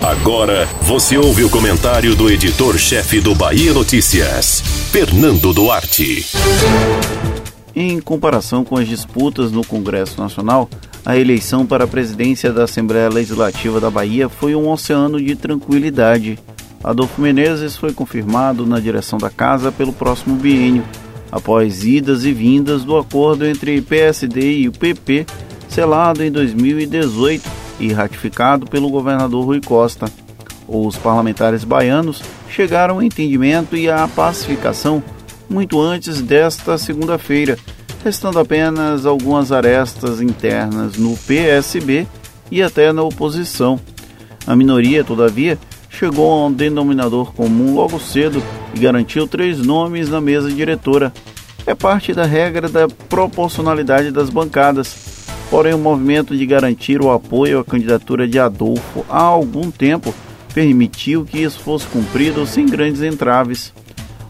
Agora você ouve o comentário do editor-chefe do Bahia Notícias, Fernando Duarte. Em comparação com as disputas no Congresso Nacional, a eleição para a presidência da Assembleia Legislativa da Bahia foi um oceano de tranquilidade. Adolfo Menezes foi confirmado na direção da casa pelo próximo biênio, após idas e vindas do acordo entre PSD e o PP, selado em 2018 e ratificado pelo governador Rui Costa. Os parlamentares baianos chegaram ao entendimento e à pacificação muito antes desta segunda-feira, restando apenas algumas arestas internas no PSB e até na oposição. A minoria, todavia, chegou a um denominador comum logo cedo e garantiu três nomes na mesa diretora. É parte da regra da proporcionalidade das bancadas. Porém, o movimento de garantir o apoio à candidatura de Adolfo há algum tempo permitiu que isso fosse cumprido sem grandes entraves.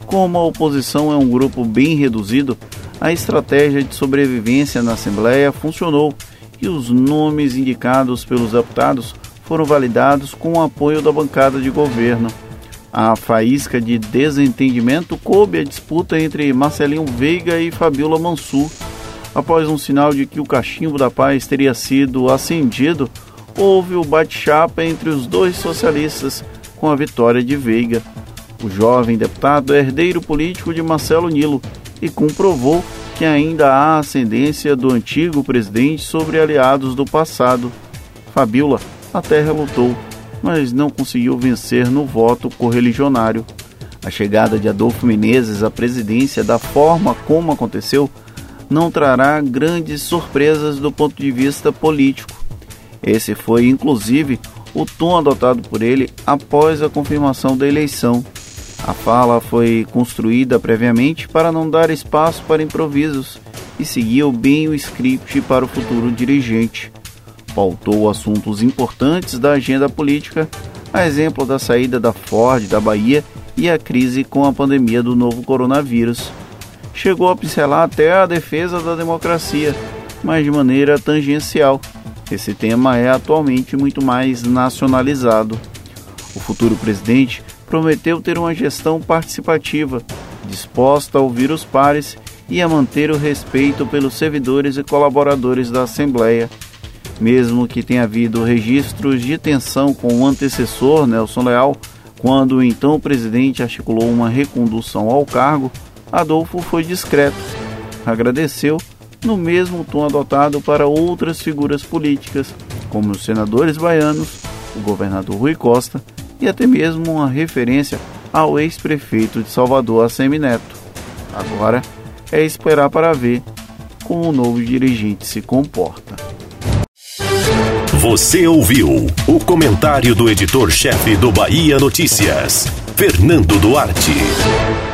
Como a oposição é um grupo bem reduzido, a estratégia de sobrevivência na Assembleia funcionou e os nomes indicados pelos deputados foram validados com o apoio da bancada de governo. A faísca de desentendimento coube a disputa entre Marcelinho Veiga e Fabiola Mansur. Após um sinal de que o cachimbo da paz teria sido acendido, houve o bate-chapa entre os dois socialistas com a vitória de Veiga. O jovem deputado é herdeiro político de Marcelo Nilo e comprovou que ainda há ascendência do antigo presidente sobre aliados do passado. Fabiola até relutou, mas não conseguiu vencer no voto correligionário. A chegada de Adolfo Menezes à presidência da forma como aconteceu não trará grandes surpresas do ponto de vista político. Esse foi, inclusive, o tom adotado por ele após a confirmação da eleição. A fala foi construída previamente para não dar espaço para improvisos e seguiu bem o script para o futuro dirigente. Pautou assuntos importantes da agenda política, a exemplo da saída da Ford da Bahia e a crise com a pandemia do novo coronavírus. Chegou a pincelar até a defesa da democracia, mas de maneira tangencial. Esse tema é atualmente muito mais nacionalizado. O futuro presidente prometeu ter uma gestão participativa, disposta a ouvir os pares e a manter o respeito pelos servidores e colaboradores da Assembleia. Mesmo que tenha havido registros de tensão com o antecessor, Nelson Leal, quando o então presidente articulou uma recondução ao cargo, Adolfo foi discreto. Agradeceu no mesmo tom adotado para outras figuras políticas, como os senadores baianos, o governador Rui Costa e até mesmo uma referência ao ex-prefeito de Salvador, Assemi Neto. Agora é esperar para ver como o novo dirigente se comporta. Você ouviu o comentário do editor-chefe do Bahia Notícias, Fernando Duarte.